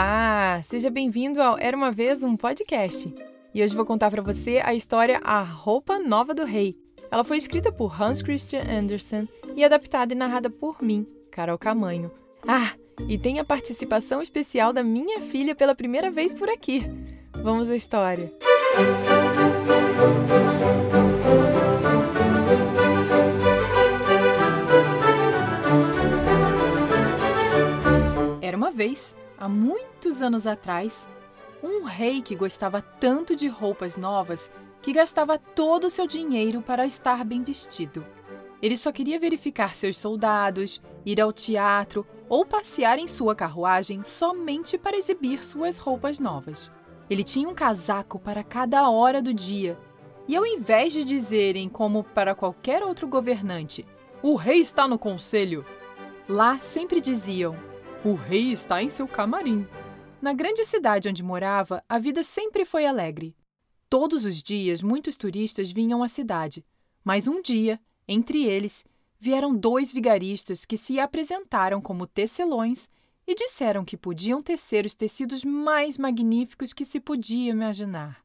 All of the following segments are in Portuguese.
Olá! Seja bem-vindo ao Era uma Vez um Podcast. E hoje vou contar para você a história A Roupa Nova do Rei. Ela foi escrita por Hans Christian Andersen e adaptada e narrada por mim, Carol Camanho. Ah, e tem a participação especial da minha filha pela primeira vez por aqui. Vamos à história. Era uma vez, há muitos anos atrás, um rei que gostava tanto de roupas novas que gastava todo o seu dinheiro para estar bem vestido. Ele só queria verificar seus soldados, ir ao teatro ou passear em sua carruagem somente para exibir suas roupas novas. Ele tinha um casaco para cada hora do dia. E ao invés de dizerem, como para qualquer outro governante, o rei está no conselho, lá sempre diziam: o rei está em seu camarim. Na grande cidade onde morava, a vida sempre foi alegre. Todos os dias, muitos turistas vinham à cidade, mas um dia, entre eles, vieram dois vigaristas que se apresentaram como tecelões e disseram que podiam tecer os tecidos mais magníficos que se podia imaginar.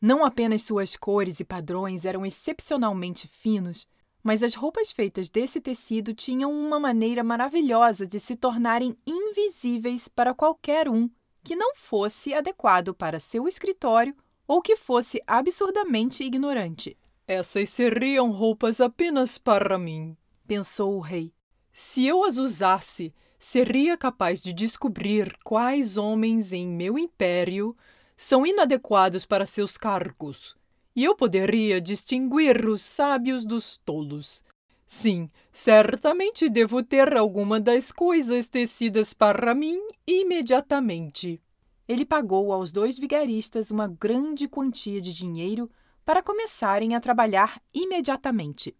Não apenas suas cores e padrões eram excepcionalmente finos, mas as roupas feitas desse tecido tinham uma maneira maravilhosa de se tornarem invisíveis para qualquer um que não fosse adequado para seu escritório ou que fosse absurdamente ignorante. Essas seriam roupas apenas para mim, pensou o rei. Se eu as usasse, seria capaz de descobrir quais homens em meu império são inadequados para seus cargos, e eu poderia distinguir os sábios dos tolos. Sim, certamente devo ter alguma das coisas tecidas para mim imediatamente. Ele pagou aos dois vigaristas uma grande quantia de dinheiro para começarem a trabalhar imediatamente.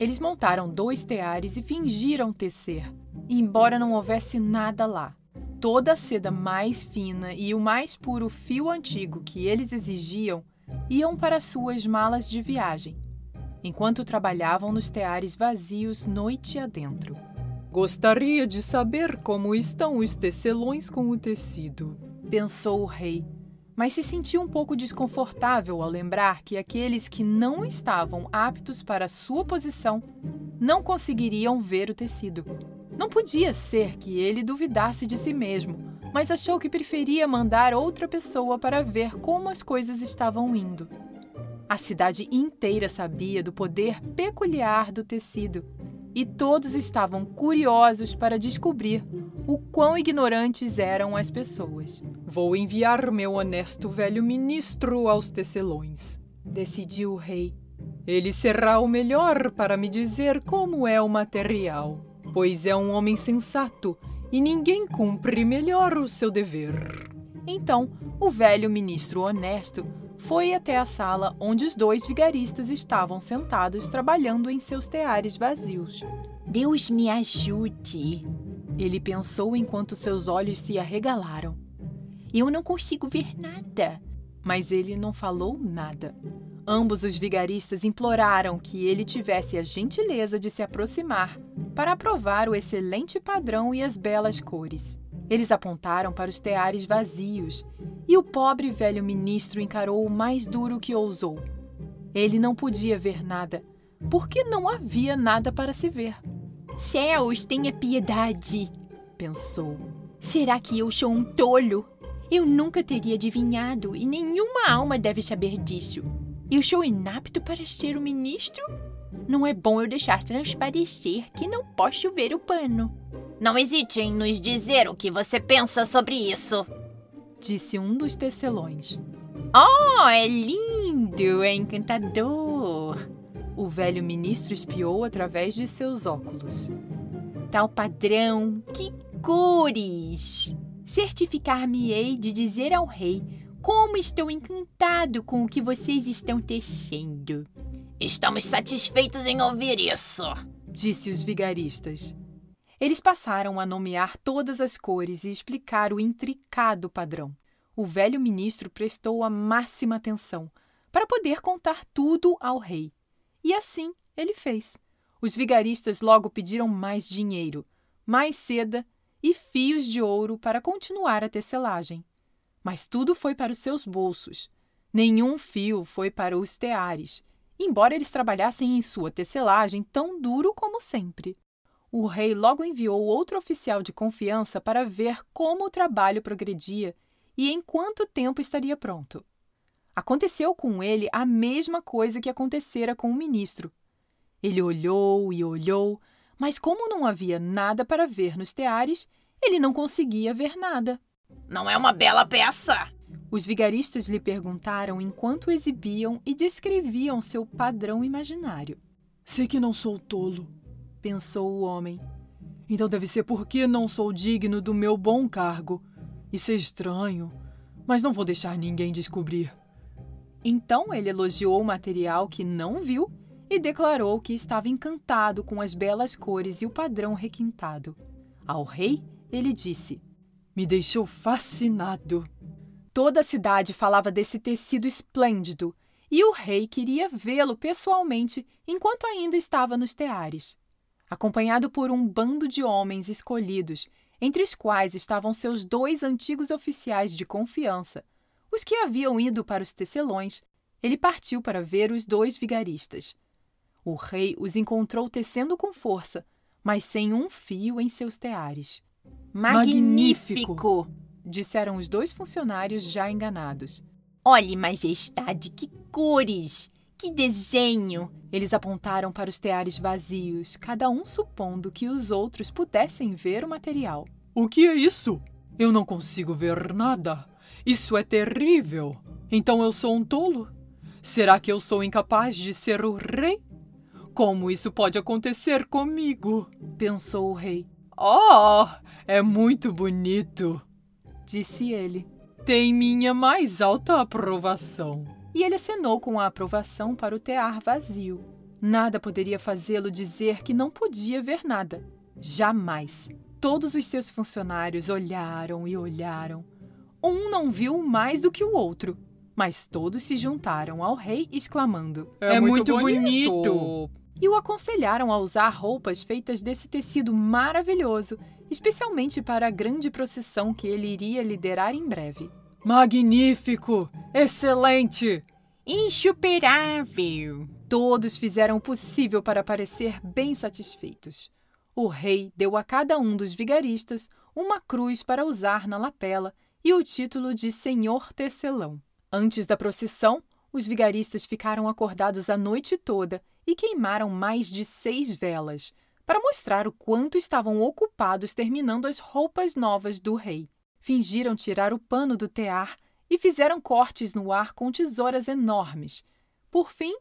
Eles montaram dois teares e fingiram tecer, embora não houvesse nada lá. Toda a seda mais fina e o mais puro fio antigo que eles exigiam iam para suas malas de viagem, enquanto trabalhavam nos teares vazios noite adentro. Gostaria de saber como estão os tecelões com o tecido, pensou o rei, mas se sentiu um pouco desconfortável ao lembrar que aqueles que não estavam aptos para sua posição não conseguiriam ver o tecido. Não podia ser que ele duvidasse de si mesmo, mas achou que preferia mandar outra pessoa para ver como as coisas estavam indo. A cidade inteira sabia do poder peculiar do tecido e todos estavam curiosos para descobrir o quão ignorantes eram as pessoas. Vou enviar meu honesto velho ministro aos tecelões, decidiu o rei. Ele será o melhor para me dizer como é o material, pois é um homem sensato e ninguém cumpre melhor o seu dever. Então, o velho ministro honesto foi até a sala onde os dois vigaristas estavam sentados trabalhando em seus teares vazios. Deus me ajude, ele pensou enquanto seus olhos se arregalaram. Eu não consigo ver nada. Mas ele não falou nada. Ambos os vigaristas imploraram que ele tivesse a gentileza de se aproximar para aprovar o excelente padrão e as belas cores. Eles apontaram para os teares vazios e o pobre velho ministro encarou o mais duro que ousou. Ele não podia ver nada, porque não havia nada para se ver. Céus, tenha piedade, pensou. Será que eu sou um tolo? Eu nunca teria adivinhado e nenhuma alma deve saber disso. Eu sou inapto para ser o ministro? Não é bom eu deixar transparecer que não posso ver o pano. Não hesite em nos dizer o que você pensa sobre isso, disse um dos tecelões. Oh, é lindo, é encantador. O velho ministro espiou através de seus óculos. Tal padrão, que cores! Certificar-me-ei de dizer ao rei como estou encantado com o que vocês estão tecendo. Estamos satisfeitos em ouvir isso, disse os vigaristas. Eles passaram a nomear todas as cores e explicar o intricado padrão. O velho ministro prestou a máxima atenção para poder contar tudo ao rei. E assim ele fez. Os vigaristas logo pediram mais dinheiro, mais seda e fios de ouro para continuar a tecelagem. Mas tudo foi para os seus bolsos. Nenhum fio foi para os teares, embora eles trabalhassem em sua tecelagem tão duro como sempre. O rei logo enviou outro oficial de confiança para ver como o trabalho progredia e em quanto tempo estaria pronto. Aconteceu com ele a mesma coisa que acontecera com o ministro. Ele olhou e olhou, mas como não havia nada para ver nos teares, ele não conseguia ver nada. Não é uma bela peça? Os vigaristas lhe perguntaram enquanto exibiam e descreviam seu padrão imaginário. Sei que não sou tolo, pensou o homem. Então deve ser porque não sou digno do meu bom cargo. Isso é estranho, mas não vou deixar ninguém descobrir. Então ele elogiou o material que não viu e declarou que estava encantado com as belas cores e o padrão requintado. Ao rei, ele disse: Me deixou fascinado. Toda a cidade falava desse tecido esplêndido e o rei queria vê-lo pessoalmente enquanto ainda estava nos teares. Acompanhado por um bando de homens escolhidos, entre os quais estavam seus dois antigos oficiais de confiança, os que haviam ido para os tecelões, ele partiu para ver os dois vigaristas. O rei os encontrou tecendo com força, mas sem um fio em seus teares. Magnífico! disseram os dois funcionários já enganados. Olhe, majestade, que cores! Que desenho! Eles apontaram para os teares vazios, cada um supondo que os outros pudessem ver o material. O que é isso? Eu não consigo ver nada. Isso é terrível. Então eu sou um tolo? Será que eu sou incapaz de ser o rei? Como isso pode acontecer comigo? pensou o rei. Oh, é muito bonito, disse ele. Tem minha mais alta aprovação. E ele acenou com a aprovação para o tear vazio. Nada poderia fazê-lo dizer que não podia ver nada. Jamais. Todos os seus funcionários olharam e olharam. Um não viu mais do que o outro, mas todos se juntaram ao rei exclamando: É, é muito, muito bonito. bonito! E o aconselharam a usar roupas feitas desse tecido maravilhoso, especialmente para a grande procissão que ele iria liderar em breve. Magnífico! Excelente! Insuperável! Todos fizeram o possível para parecer bem satisfeitos. O rei deu a cada um dos vigaristas uma cruz para usar na lapela e o título de Senhor Tecelão. Antes da procissão, os vigaristas ficaram acordados a noite toda e queimaram mais de seis velas, para mostrar o quanto estavam ocupados terminando as roupas novas do rei. Fingiram tirar o pano do tear e fizeram cortes no ar com tesouras enormes. Por fim,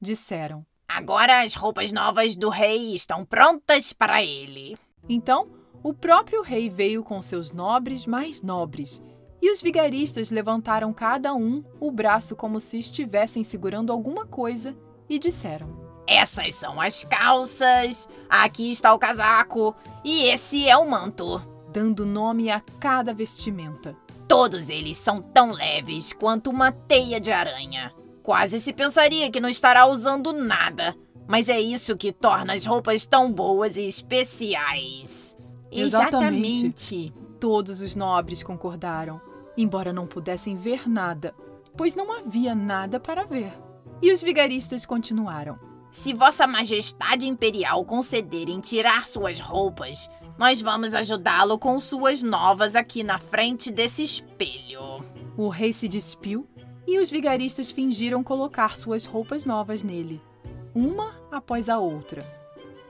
disseram: Agora as roupas novas do rei estão prontas para ele. Então, o próprio rei veio com seus nobres mais nobres, e os vigaristas levantaram cada um o braço como se estivessem segurando alguma coisa e disseram: Essas são as calças, aqui está o casaco e esse é o manto. Dando nome a cada vestimenta. Todos eles são tão leves quanto uma teia de aranha. Quase se pensaria que não estará usando nada, mas é isso que torna as roupas tão boas e especiais. Exatamente. Exatamente. Todos os nobres concordaram, embora não pudessem ver nada, pois não havia nada para ver. E os vigaristas continuaram: Se Vossa Majestade Imperial concederem tirar suas roupas, nós vamos ajudá-lo com suas novas aqui na frente desse espelho. O rei se despiu e os vigaristas fingiram colocar suas roupas novas nele, uma após a outra.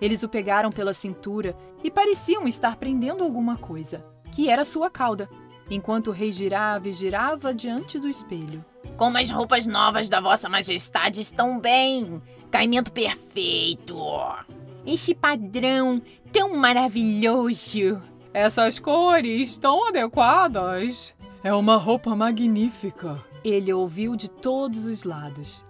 Eles o pegaram pela cintura e pareciam estar prendendo alguma coisa, que era sua cauda, enquanto o rei girava e girava diante do espelho. Como as roupas novas da Vossa Majestade estão bem! Caimento perfeito! Este padrão tão maravilhoso! Essas cores tão adequadas! É uma roupa magnífica! Ele ouviu de todos os lados.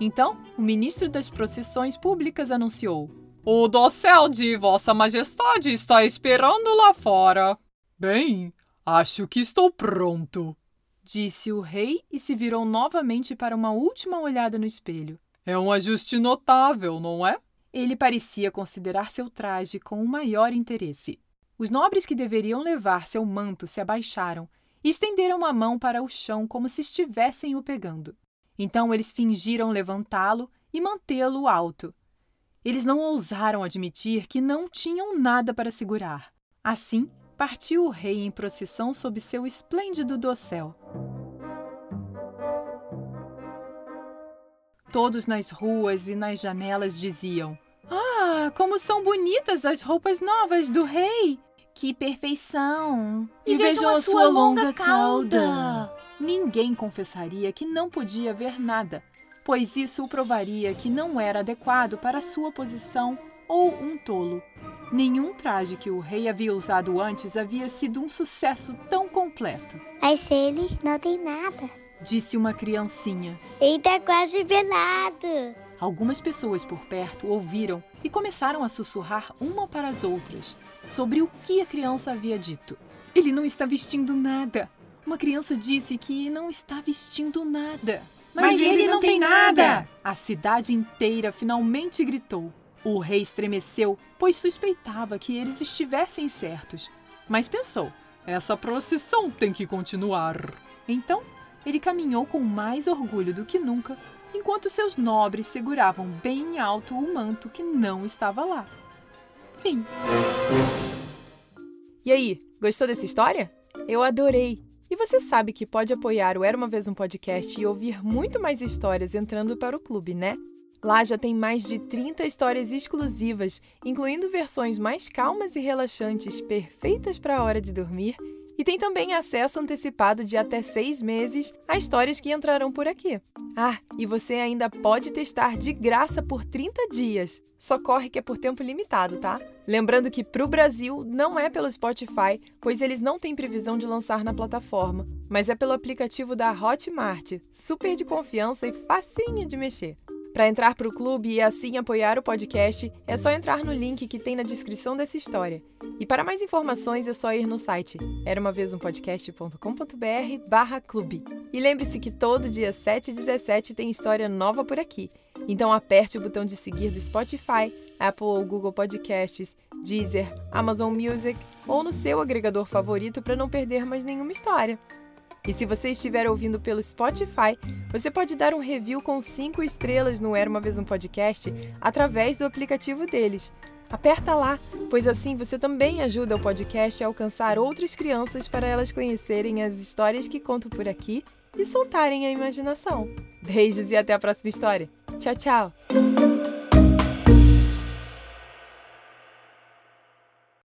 Então, o ministro das procissões públicas anunciou: o dossel de Vossa Majestade está esperando lá fora. Bem, acho que estou pronto, disse o rei e se virou novamente para uma última olhada no espelho. É um ajuste notável, não é? Ele parecia considerar seu traje com o maior interesse. Os nobres que deveriam levar seu manto se abaixaram e estenderam a mão para o chão como se estivessem o pegando. Então eles fingiram levantá-lo e mantê-lo alto. Eles não ousaram admitir que não tinham nada para segurar. Assim, partiu o rei em procissão sob seu esplêndido dossel. Todos nas ruas e nas janelas diziam: Ah, como são bonitas as roupas novas do rei! Que perfeição! E, e vejam a sua longa cauda! Ninguém confessaria que não podia ver nada, pois isso o provaria que não era adequado para sua posição ou um tolo. Nenhum traje que o rei havia usado antes havia sido um sucesso tão completo. Mas ele não tem nada, disse uma criancinha. Ele tá quase pelado. Algumas pessoas por perto ouviram e começaram a sussurrar uma para as outras sobre o que a criança havia dito. Ele não está vestindo nada. Uma criança disse que não está vestindo nada. Mas, Mas ele, ele não tem nada! A cidade inteira finalmente gritou. O rei estremeceu, pois suspeitava que eles estivessem certos. Mas pensou: essa procissão tem que continuar. Então, ele caminhou com mais orgulho do que nunca, enquanto seus nobres seguravam bem alto o manto que não estava lá. Fim. E aí, gostou dessa história? Eu adorei! E você sabe que pode apoiar o Era uma Vez um Podcast e ouvir muito mais histórias entrando para o clube, né? Lá já tem mais de 30 histórias exclusivas, incluindo versões mais calmas e relaxantes, perfeitas para a hora de dormir e tem também acesso antecipado de até seis meses a histórias que entrarão por aqui. Ah, e você ainda pode testar de graça por 30 dias. Só corre que é por tempo limitado, tá? Lembrando que para o Brasil não é pelo Spotify, pois eles não têm previsão de lançar na plataforma, mas é pelo aplicativo da Hotmart, super de confiança e facinho de mexer. Para entrar para o clube e assim apoiar o podcast, é só entrar no link que tem na descrição dessa história. E para mais informações é só ir no site eramavezumpodcast.com.br barra clube. E lembre-se que todo dia 7 e 17 tem história nova por aqui. Então aperte o botão de seguir do Spotify, Apple ou Google Podcasts, Deezer, Amazon Music ou no seu agregador favorito para não perder mais nenhuma história. E se você estiver ouvindo pelo Spotify, você pode dar um review com 5 estrelas no Era Uma Vez um Podcast através do aplicativo deles. Aperta lá, pois assim você também ajuda o podcast a alcançar outras crianças para elas conhecerem as histórias que conto por aqui e soltarem a imaginação. Beijos e até a próxima história. Tchau, tchau!